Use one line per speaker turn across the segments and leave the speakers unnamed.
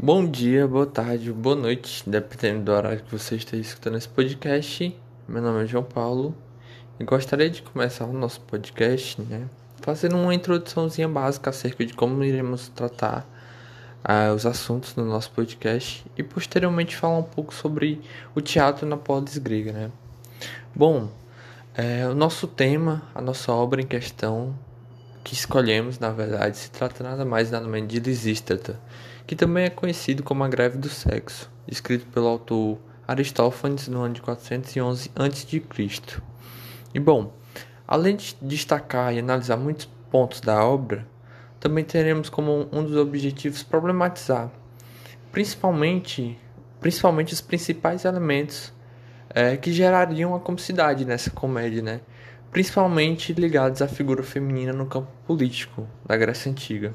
Bom dia, boa tarde, boa noite, dependendo do horário que você esteja escutando esse podcast. Meu nome é João Paulo e gostaria de começar o nosso podcast, né, fazendo uma introduçãozinha básica acerca de como iremos tratar uh, os assuntos no nosso podcast e posteriormente falar um pouco sobre o teatro na polis grega, né. Bom, é, o nosso tema, a nossa obra em questão que escolhemos, na verdade, se trata nada mais nada menos de Lisístrata que também é conhecido como a Greve do Sexo, escrito pelo autor Aristófanes no ano de 411 a.C. E bom, além de destacar e analisar muitos pontos da obra, também teremos como um dos objetivos problematizar, principalmente, principalmente os principais elementos é, que gerariam a comicidade nessa comédia, né? principalmente ligados à figura feminina no campo político da Grécia Antiga.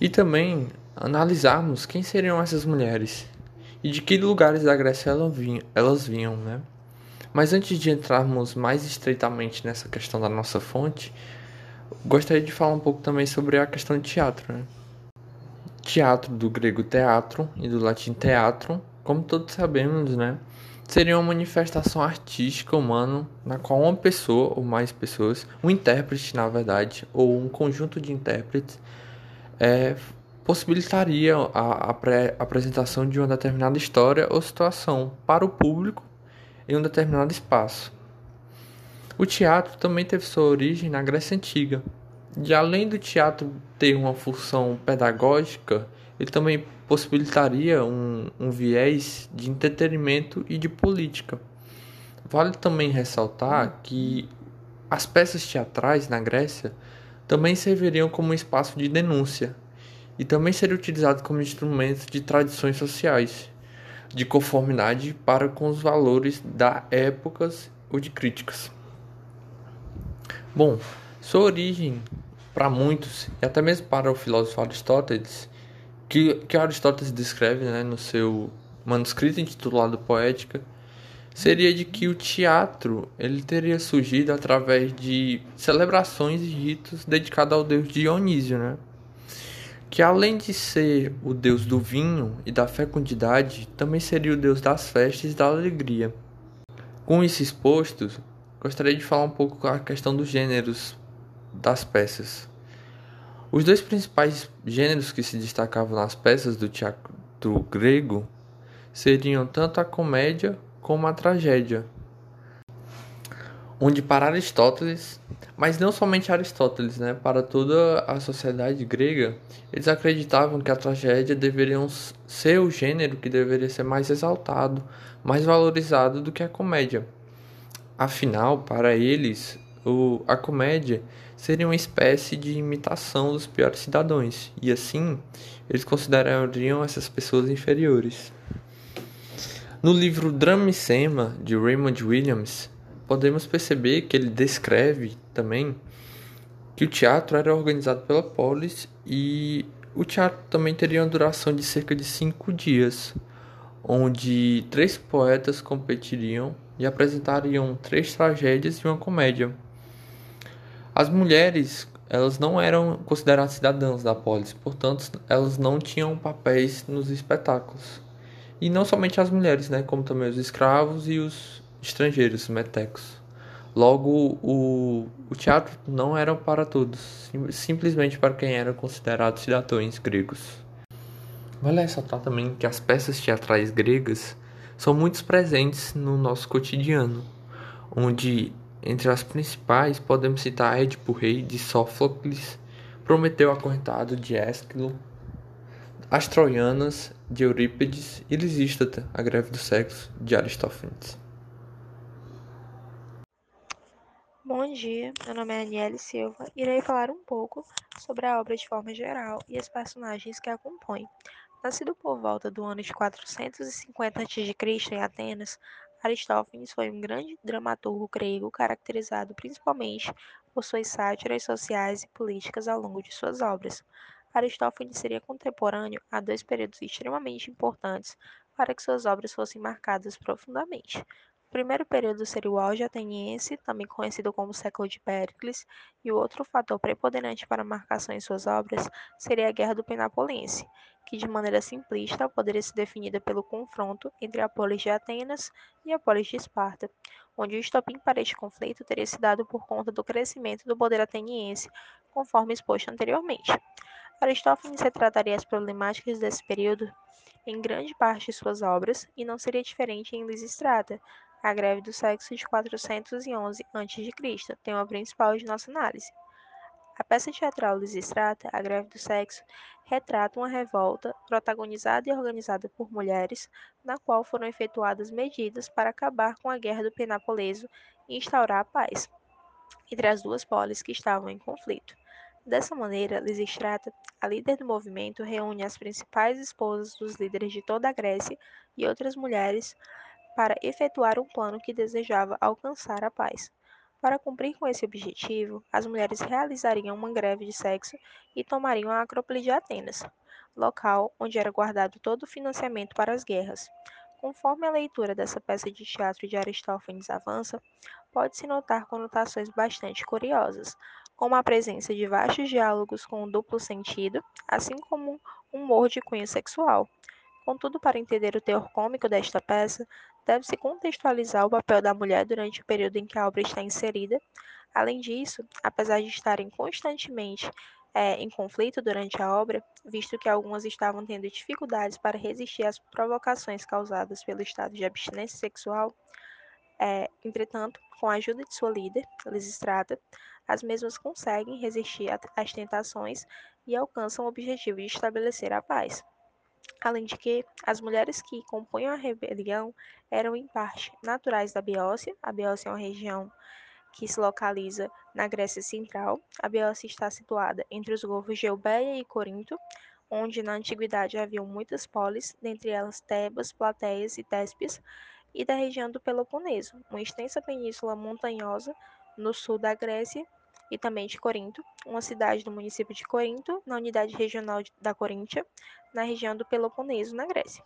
E também analisarmos quem seriam essas mulheres e de que lugares da Grécia elas vinham, né? Mas antes de entrarmos mais estreitamente nessa questão da nossa fonte, gostaria de falar um pouco também sobre a questão de teatro. Né? Teatro do grego teatro e do latim teatro, como todos sabemos, né? Seria uma manifestação artística humana na qual uma pessoa ou mais pessoas, um intérprete na verdade, ou um conjunto de intérpretes, é, possibilitaria a, a apresentação de uma determinada história ou situação para o público em um determinado espaço. O teatro também teve sua origem na Grécia Antiga, e além do teatro ter uma função pedagógica, ele também possibilitaria um, um viés de entretenimento e de política. Vale também ressaltar que as peças teatrais na Grécia também serviriam como espaço de denúncia, e também seria utilizado como instrumento de tradições sociais, de conformidade para com os valores da épocas ou de críticas. Bom, sua origem para muitos e até mesmo para o filósofo Aristóteles, que, que Aristóteles descreve né, no seu manuscrito intitulado Poética, seria de que o teatro ele teria surgido através de celebrações e ritos dedicados ao deus Dionísio, né? Que além de ser o deus do vinho e da fecundidade, também seria o deus das festas e da alegria. Com isso exposto, gostaria de falar um pouco a questão dos gêneros das peças. Os dois principais gêneros que se destacavam nas peças do teatro grego seriam tanto a comédia como a tragédia, onde para Aristóteles, mas não somente Aristóteles, né, para toda a sociedade grega, eles acreditavam que a tragédia deveria ser o gênero que deveria ser mais exaltado, mais valorizado do que a comédia. Afinal, para eles, o, a comédia seria uma espécie de imitação dos piores cidadãos, e assim eles considerariam essas pessoas inferiores. No livro Drama e Sema, de Raymond Williams, podemos perceber que ele descreve também que o teatro era organizado pela polis e o teatro também teria uma duração de cerca de cinco dias, onde três poetas competiriam e apresentariam três tragédias e uma comédia. As mulheres elas não eram consideradas cidadãs da polis, portanto elas não tinham papéis nos espetáculos. E não somente as mulheres, né, como também os escravos e os estrangeiros, metecos. Logo, o, o teatro não era para todos, sim, simplesmente para quem era considerado cidadãos gregos. Vale ressaltar também que as peças teatrais gregas são muito presentes no nosso cotidiano, onde entre as principais podemos citar Édipo Rei de Sófocles, Prometeu Acorrentado de Ésquilo, As Troianas de Eurípides e Lisístrata, a Greve do Sexo de Aristófanes.
Bom dia, meu nome é Aniele Silva e irei falar um pouco sobre a obra de forma geral e os personagens que a compõem. Nascido por volta do ano de 450 a.C. em Atenas, Aristófanes foi um grande dramaturgo grego caracterizado principalmente por suas sátiras sociais e políticas ao longo de suas obras. Aristófanes seria contemporâneo a dois períodos extremamente importantes para que suas obras fossem marcadas profundamente. Primeiro período seria o auge ateniense, também conhecido como século de Péricles, e o outro fator preponderante para a marcação em suas obras seria a Guerra do Penapolense, que de maneira simplista poderia ser definida pelo confronto entre a polis de Atenas e a polis de Esparta, onde o estopim para este conflito teria se dado por conta do crescimento do poder ateniense, conforme exposto anteriormente. Aristófanes retrataria as problemáticas desse período em grande parte de suas obras e não seria diferente em Lisistrata, a greve do sexo de 411 a.C., tema principal de nossa análise. A peça teatral Lisistrata, A Greve do Sexo, retrata uma revolta protagonizada e organizada por mulheres, na qual foram efetuadas medidas para acabar com a guerra do Penapoleso e instaurar a paz entre as duas polis que estavam em conflito. Dessa maneira, Lisistrata, a líder do movimento, reúne as principais esposas dos líderes de toda a Grécia e outras mulheres para efetuar um plano que desejava alcançar a paz. Para cumprir com esse objetivo, as mulheres realizariam uma greve de sexo e tomariam a Acrópole de Atenas, local onde era guardado todo o financiamento para as guerras. Conforme a leitura dessa peça de teatro de Aristófanes avança, pode-se notar conotações bastante curiosas, como a presença de vastos diálogos com um duplo sentido, assim como um humor de cunho sexual. Contudo, para entender o teor cômico desta peça, deve-se contextualizar o papel da mulher durante o período em que a obra está inserida. Além disso, apesar de estarem constantemente é, em conflito durante a obra, visto que algumas estavam tendo dificuldades para resistir às provocações causadas pelo estado de abstinência sexual, é, entretanto, com a ajuda de sua líder, Lisistrata, as mesmas conseguem resistir às tentações e alcançam o objetivo de estabelecer a paz. Além de que, as mulheres que compunham a rebelião eram, em parte, naturais da Beócia. A Beócia é uma região que se localiza na Grécia Central. A Beócia está situada entre os golfos de Eubéia e Corinto, onde na antiguidade haviam muitas polis, dentre elas Tebas, Plateias e Téspias, e da região do Peloponeso, uma extensa península montanhosa no sul da Grécia e também de Corinto, uma cidade do município de Corinto, na unidade regional da Coríntia, na região do Peloponeso, na Grécia.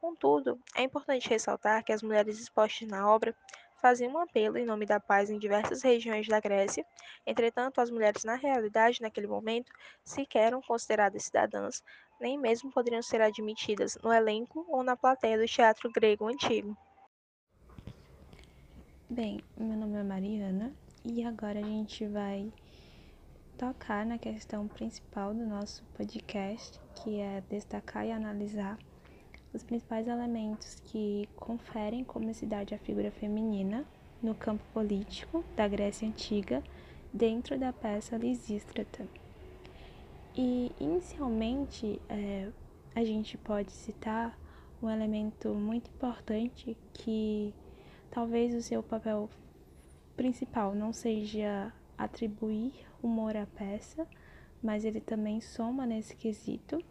Contudo, é importante ressaltar que as mulheres expostas na obra faziam um apelo em nome da paz em diversas regiões da Grécia. Entretanto, as mulheres, na realidade, naquele momento, sequer eram consideradas cidadãs, nem mesmo poderiam ser admitidas no elenco ou na plateia do teatro grego antigo.
Bem, meu nome é Mariana e agora a gente vai tocar na questão principal do nosso podcast, que é destacar e analisar os principais elementos que conferem comicidade à figura feminina no campo político da Grécia Antiga dentro da peça Lisístrata. E, inicialmente, é, a gente pode citar um elemento muito importante que talvez o seu papel principal não seja atribuir humor à peça, mas ele também soma nesse quesito.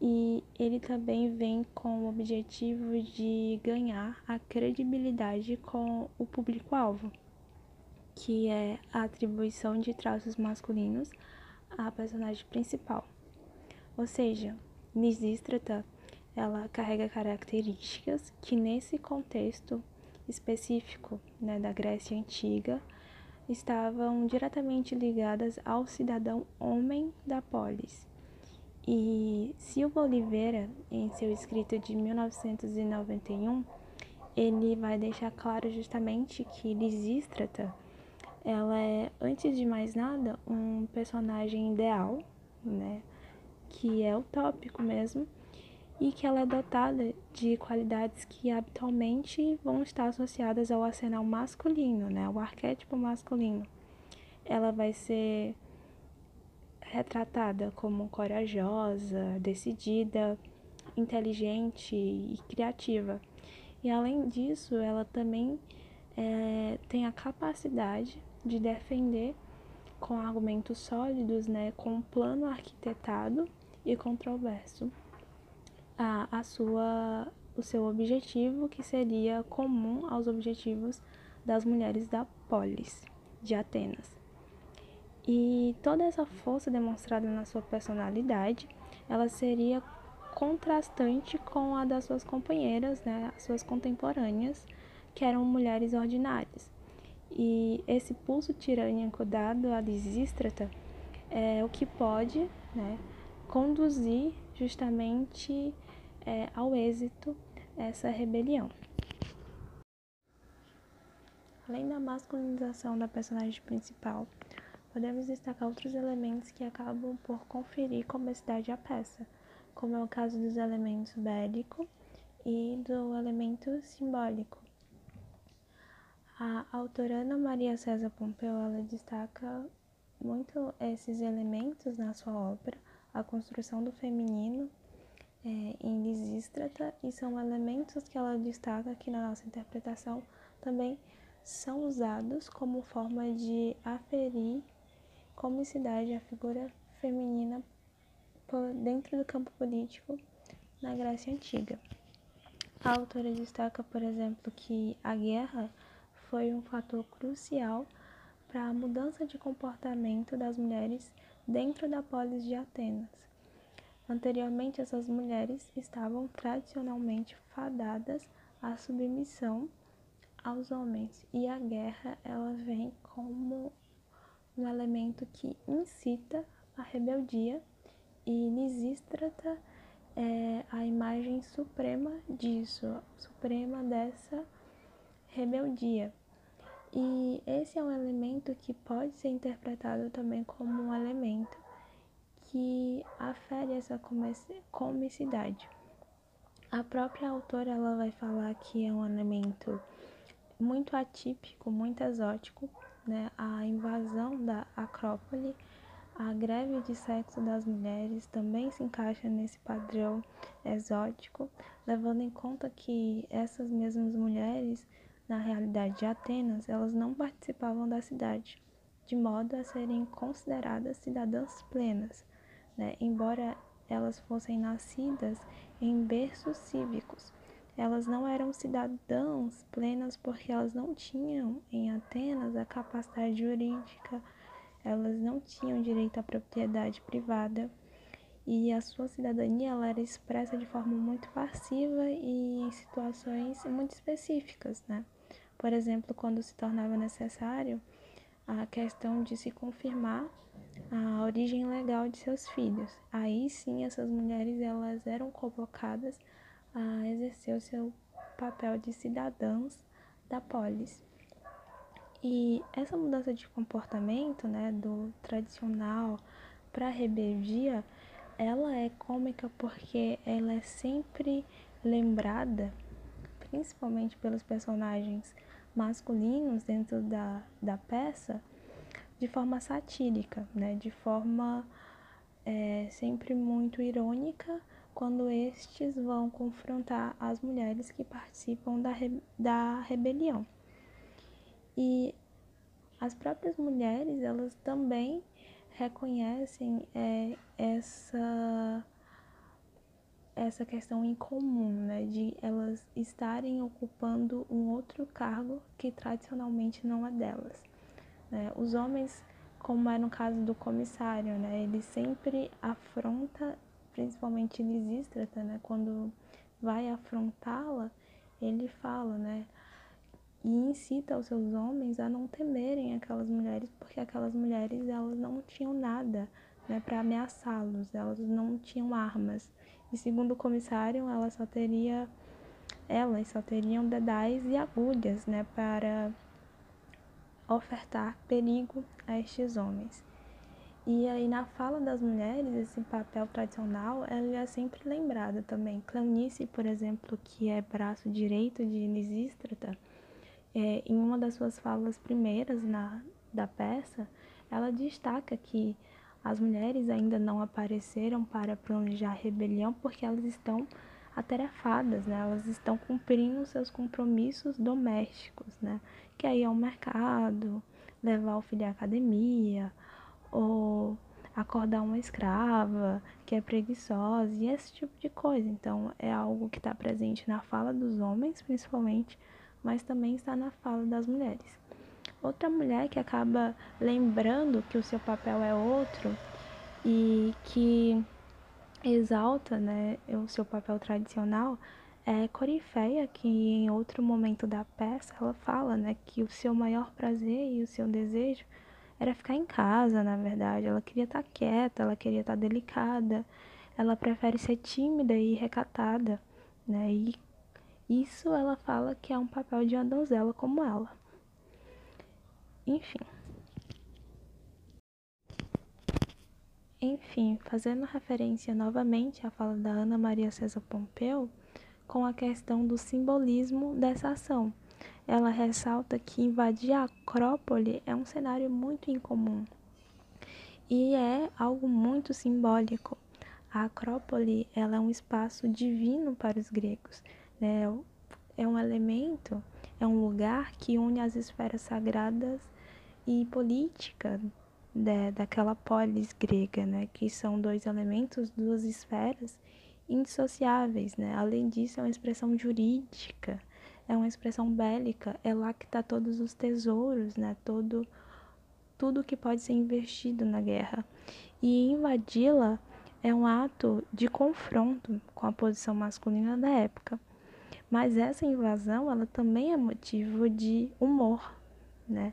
E ele também vem com o objetivo de ganhar a credibilidade com o público-alvo, que é a atribuição de traços masculinos à personagem principal. Ou seja, Nisístrata, ela carrega características que nesse contexto específico né, da Grécia Antiga estavam diretamente ligadas ao cidadão homem da polis. E Silva Oliveira, em seu escrito de 1991, ele vai deixar claro justamente que Lisístrata, ela é, antes de mais nada, um personagem ideal, né? Que é utópico mesmo, e que ela é dotada de qualidades que habitualmente vão estar associadas ao arsenal masculino, né, o arquétipo masculino. Ela vai ser retratada como corajosa, decidida, inteligente e criativa. E além disso, ela também é, tem a capacidade de defender com argumentos sólidos, né, com um plano arquitetado e controverso a, a sua, o seu objetivo, que seria comum aos objetivos das mulheres da polis de Atenas. E toda essa força demonstrada na sua personalidade, ela seria contrastante com a das suas companheiras, né, as suas contemporâneas, que eram mulheres ordinárias. E esse pulso tirânico dado a Lisístrata é o que pode né, conduzir justamente é, ao êxito essa rebelião. Além da masculinização da personagem principal, podemos destacar outros elementos que acabam por conferir comicidade à peça, como é o caso dos elementos bélico e do elemento simbólico. A autora Ana Maria César Pompeu ela destaca muito esses elementos na sua obra, a construção do feminino é, em Lisístrata, e são elementos que ela destaca que na nossa interpretação também são usados como forma de aferir comicidade à figura feminina dentro do campo político na Grécia Antiga. A autora destaca, por exemplo, que a guerra foi um fator crucial para a mudança de comportamento das mulheres dentro da polis de Atenas. Anteriormente, essas mulheres estavam tradicionalmente fadadas à submissão aos homens, e a guerra ela vem como um elemento que incita a rebeldia e Lisístrata é a imagem suprema disso, suprema dessa rebeldia. E esse é um elemento que pode ser interpretado também como um elemento que afere essa comicidade. A própria autora ela vai falar que é um elemento muito atípico, muito exótico, né? A invasão da Acrópole a greve de sexo das mulheres também se encaixa nesse padrão exótico, levando em conta que essas mesmas mulheres, na realidade de Atenas, elas não participavam da cidade, de modo a serem consideradas cidadãs plenas, né? embora elas fossem nascidas em berços cívicos. Elas não eram cidadãs plenas porque elas não tinham em Atenas a capacidade jurídica elas não tinham direito à propriedade privada e a sua cidadania ela era expressa de forma muito passiva e em situações muito específicas, né? Por exemplo, quando se tornava necessário a questão de se confirmar a origem legal de seus filhos. Aí sim essas mulheres elas eram convocadas a exercer o seu papel de cidadãs da polis. E essa mudança de comportamento, né, do tradicional para a rebeldia, ela é cômica porque ela é sempre lembrada, principalmente pelos personagens masculinos dentro da, da peça, de forma satírica, né, de forma é, sempre muito irônica, quando estes vão confrontar as mulheres que participam da, da rebelião. E as próprias mulheres, elas também reconhecem é, essa essa questão em comum, né, de elas estarem ocupando um outro cargo que tradicionalmente não é delas. Né? Os homens, como é no caso do comissário, né, ele sempre afronta, principalmente Lisístrata, né, quando vai afrontá-la, ele fala, né, e incita os seus homens a não temerem aquelas mulheres, porque aquelas mulheres elas não tinham nada né, para ameaçá-los, elas não tinham armas. E segundo o comissário, ela só teria, elas só teriam dedais e agulhas né, para ofertar perigo a estes homens. E aí na fala das mulheres, esse papel tradicional, ela é sempre lembrada também. Cleonice, por exemplo, que é braço direito de Lisístrata, é, em uma das suas falas primeiras na, da peça, ela destaca que as mulheres ainda não apareceram para planejar rebelião porque elas estão atarefadas, né? Elas estão cumprindo seus compromissos domésticos, né? Que aí é o mercado, levar o filho à academia, ou acordar uma escrava que é preguiçosa e esse tipo de coisa. Então, é algo que está presente na fala dos homens, principalmente, mas também está na fala das mulheres. Outra mulher que acaba lembrando que o seu papel é outro e que exalta né, o seu papel tradicional é Corifeia, que em outro momento da peça ela fala, né, que o seu maior prazer e o seu desejo era ficar em casa, na verdade. Ela queria estar quieta, ela queria estar delicada. Ela prefere ser tímida e recatada, né? E isso ela fala que é um papel de uma donzela como ela. Enfim. Enfim, fazendo referência novamente à fala da Ana Maria César Pompeu, com a questão do simbolismo dessa ação. Ela ressalta que invadir a Acrópole é um cenário muito incomum e é algo muito simbólico. A Acrópole ela é um espaço divino para os gregos, né? é um elemento, é um lugar que une as esferas sagradas e política da, daquela polis grega, né? que são dois elementos, duas esferas indissociáveis, né? Além disso, é uma expressão jurídica, é uma expressão bélica, é lá que está todos os tesouros, né? Todo, tudo que pode ser investido na guerra. E invadi-la é um ato de confronto com a posição masculina da época. Mas essa invasão, ela também é motivo de humor, né?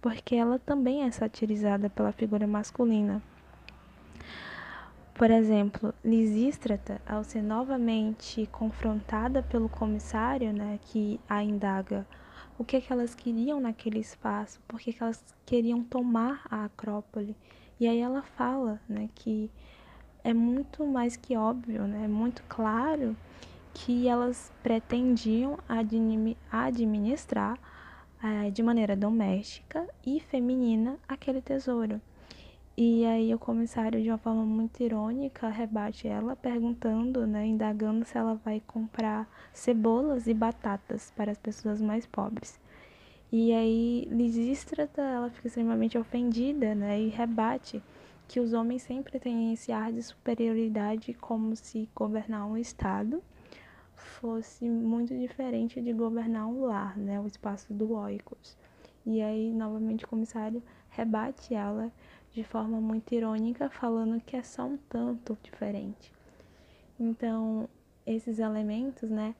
Porque ela também é satirizada pela figura masculina. Por exemplo, Lisístrata, ao ser novamente confrontada pelo comissário, né, que a indaga o que, que elas queriam naquele espaço, por que, que elas queriam tomar a Acrópole. E aí ela fala né, que é muito mais que óbvio, né, é muito claro que elas pretendiam administrar eh, de maneira doméstica e feminina aquele tesouro. E aí o comissário, de uma forma muito irônica, rebate ela, perguntando, né, indagando se ela vai comprar cebolas e batatas para as pessoas mais pobres. E aí Lisístrata, ela fica extremamente ofendida, né, e rebate que os homens sempre têm esse ar de superioridade como se governar um estado fosse muito diferente de governar um lar, né, o espaço do oikos. E aí novamente o comissário rebate ela de forma muito irônica, falando que é só um tanto diferente. Então, esses elementos, né,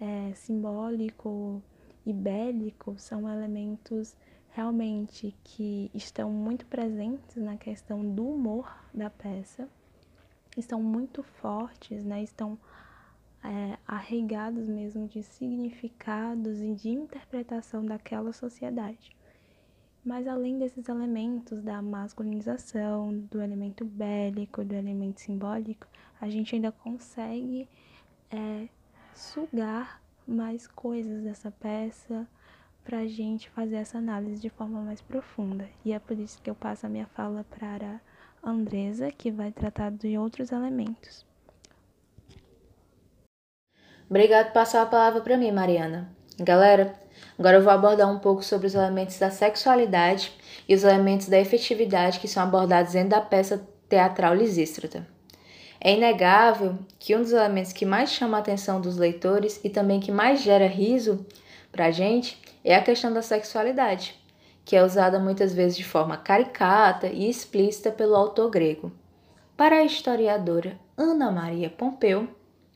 é, simbólico e bélico, são elementos realmente que estão muito presentes na questão do humor da peça, estão muito fortes, né, estão é, mesmo de significados e de interpretação daquela sociedade. Mas além desses elementos da masculinização, do elemento bélico, do elemento simbólico, a gente ainda consegue é, sugar mais coisas dessa peça para a gente fazer essa análise de forma mais profunda. E é por isso que eu passo a minha fala para a Andresa, que vai tratar de outros elementos.
Obrigado por passar a palavra para mim, Mariana. Galera, Agora eu vou abordar um pouco sobre os elementos da sexualidade e os elementos da efetividade que são abordados dentro da peça teatral Lisístrata. É inegável que um dos elementos que mais chama a atenção dos leitores e também que mais gera riso para a gente é a questão da sexualidade, que é usada muitas vezes de forma caricata e explícita pelo autor grego. Para a historiadora Ana Maria Pompeu,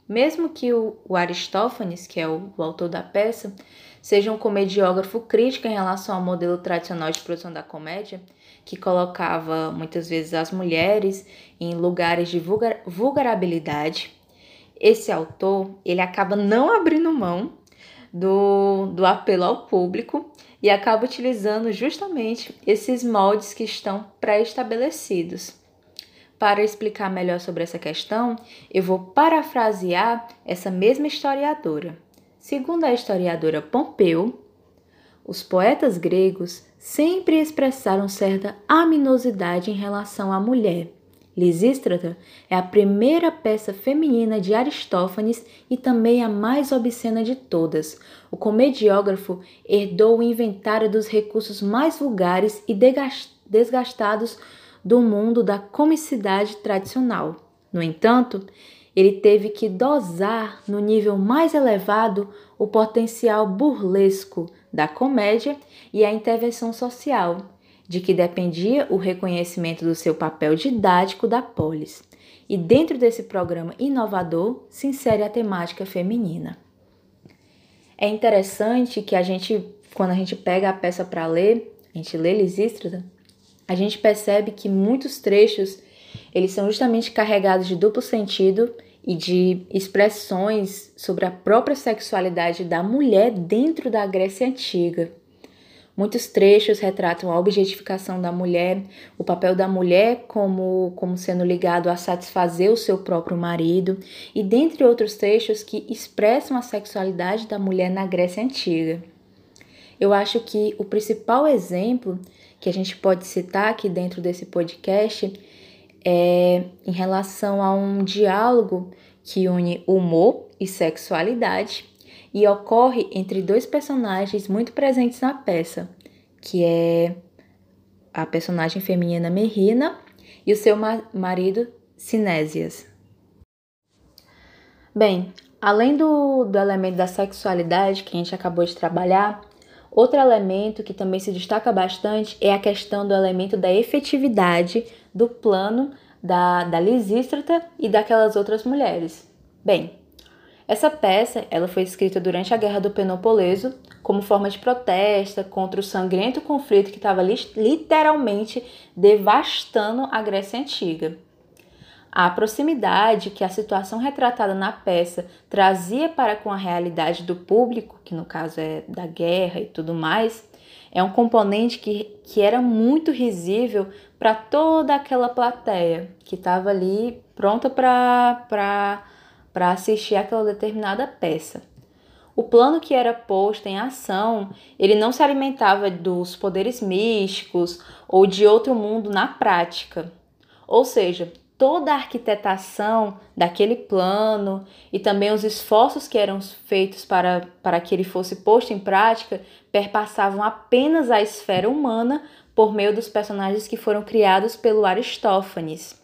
mesmo que o, Aristófanes, que é o, o autor da peça, seja um comediógrafo crítico em relação ao modelo tradicional de produção da comédia, que colocava muitas vezes as mulheres em lugares de vulgar, vulgarabilidade. Esse autor, ele acaba não abrindo mão do, do apelo ao público e acaba utilizando justamente esses moldes que estão pré-estabelecidos. Para explicar melhor sobre essa questão, eu vou parafrasear essa mesma historiadora. Segundo a historiadora Pompeu, os poetas gregos sempre expressaram certa aminosidade em relação à mulher. Lisístrata é a primeira peça feminina de Aristófanes e também a mais obscena de todas. O comediógrafo herdou o inventário dos recursos mais vulgares e desgastados do mundo da comicidade tradicional. No entanto, ele teve que dosar no nível mais elevado o potencial burlesco da comédia e a intervenção social, de que dependia o reconhecimento do seu papel didático da polis. e dentro desse programa inovador se insere a temática feminina. É interessante que a gente, quando a gente pega a peça para ler, a gente lê Lisístrata, a gente percebe que muitos trechos eles são justamente carregados de duplo sentido e de expressões sobre a própria sexualidade da mulher dentro da Grécia Antiga. Muitos trechos retratam a objetificação da mulher, o papel da mulher como, como sendo ligado a satisfazer o seu próprio marido, e dentre outros trechos que expressam a sexualidade da mulher na Grécia Antiga. Eu acho que o principal exemplo que a gente pode citar aqui dentro desse podcast é em relação a um diálogo que une humor e sexualidade e ocorre entre dois personagens muito presentes na peça, que é a personagem feminina Merrina e o seu marido Sinésias. Bem, além do, do elemento da sexualidade que a gente acabou de trabalhar, outro elemento que também se destaca bastante é a questão do elemento da efetividade do plano da, da Lisístrata e daquelas outras mulheres. Bem, essa peça ela foi escrita durante a Guerra do Peloponeso como forma de protesto contra o sangrento conflito que estava literalmente devastando a Grécia Antiga. A proximidade que a situação retratada na peça trazia para com a realidade do público, que no caso é da guerra e tudo mais, é um componente que, que era muito risível para toda aquela plateia que estava ali pronta para assistir aquela determinada peça. O plano que era posto em ação, ele não se alimentava dos poderes místicos ou de outro mundo na prática. Ou seja, toda a arquitetação daquele plano e também os esforços que eram feitos para, para que ele fosse posto em prática perpassavam apenas a esfera humana por meio dos personagens que foram criados pelo Aristófanes.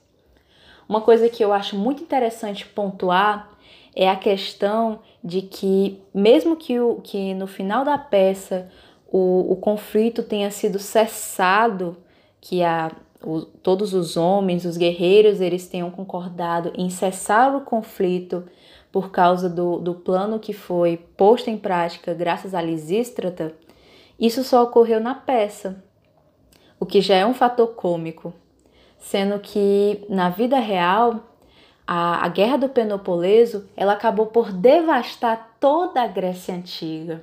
Uma coisa que eu acho muito interessante pontuar é a questão de que, mesmo que, o, que no final da peça o, o conflito tenha sido cessado, que a, o, todos os homens, os guerreiros, eles tenham concordado em cessar o conflito por causa do, do plano que foi posto em prática graças a Lisístrata, isso só ocorreu na peça, o que já é um fator cômico sendo que na vida real a, a guerra do Peloponeso ela acabou por devastar toda a Grécia antiga.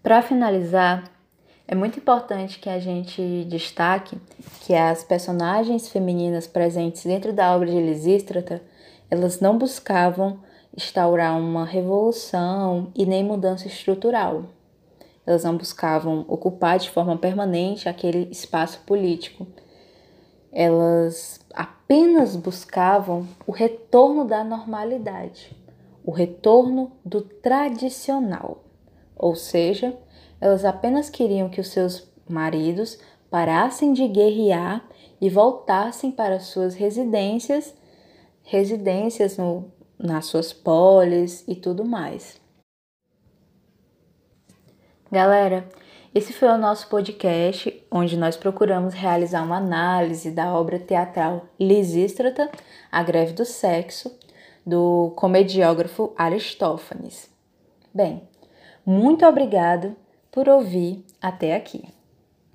Para finalizar, é muito importante que a gente destaque que as personagens femininas presentes dentro da obra de Lisístrata, elas não buscavam instaurar uma revolução e nem mudança estrutural. Elas não buscavam ocupar de forma permanente aquele espaço político elas apenas buscavam o retorno da normalidade, o retorno do tradicional. Ou seja, elas apenas queriam que os seus maridos parassem de guerrear e voltassem para suas residências, residências no, nas suas polis e tudo mais. Galera, esse foi o nosso podcast, onde nós procuramos realizar uma análise da obra teatral Lisístrata, A Greve do Sexo, do comediógrafo Aristófanes. Bem, muito obrigado por ouvir até aqui.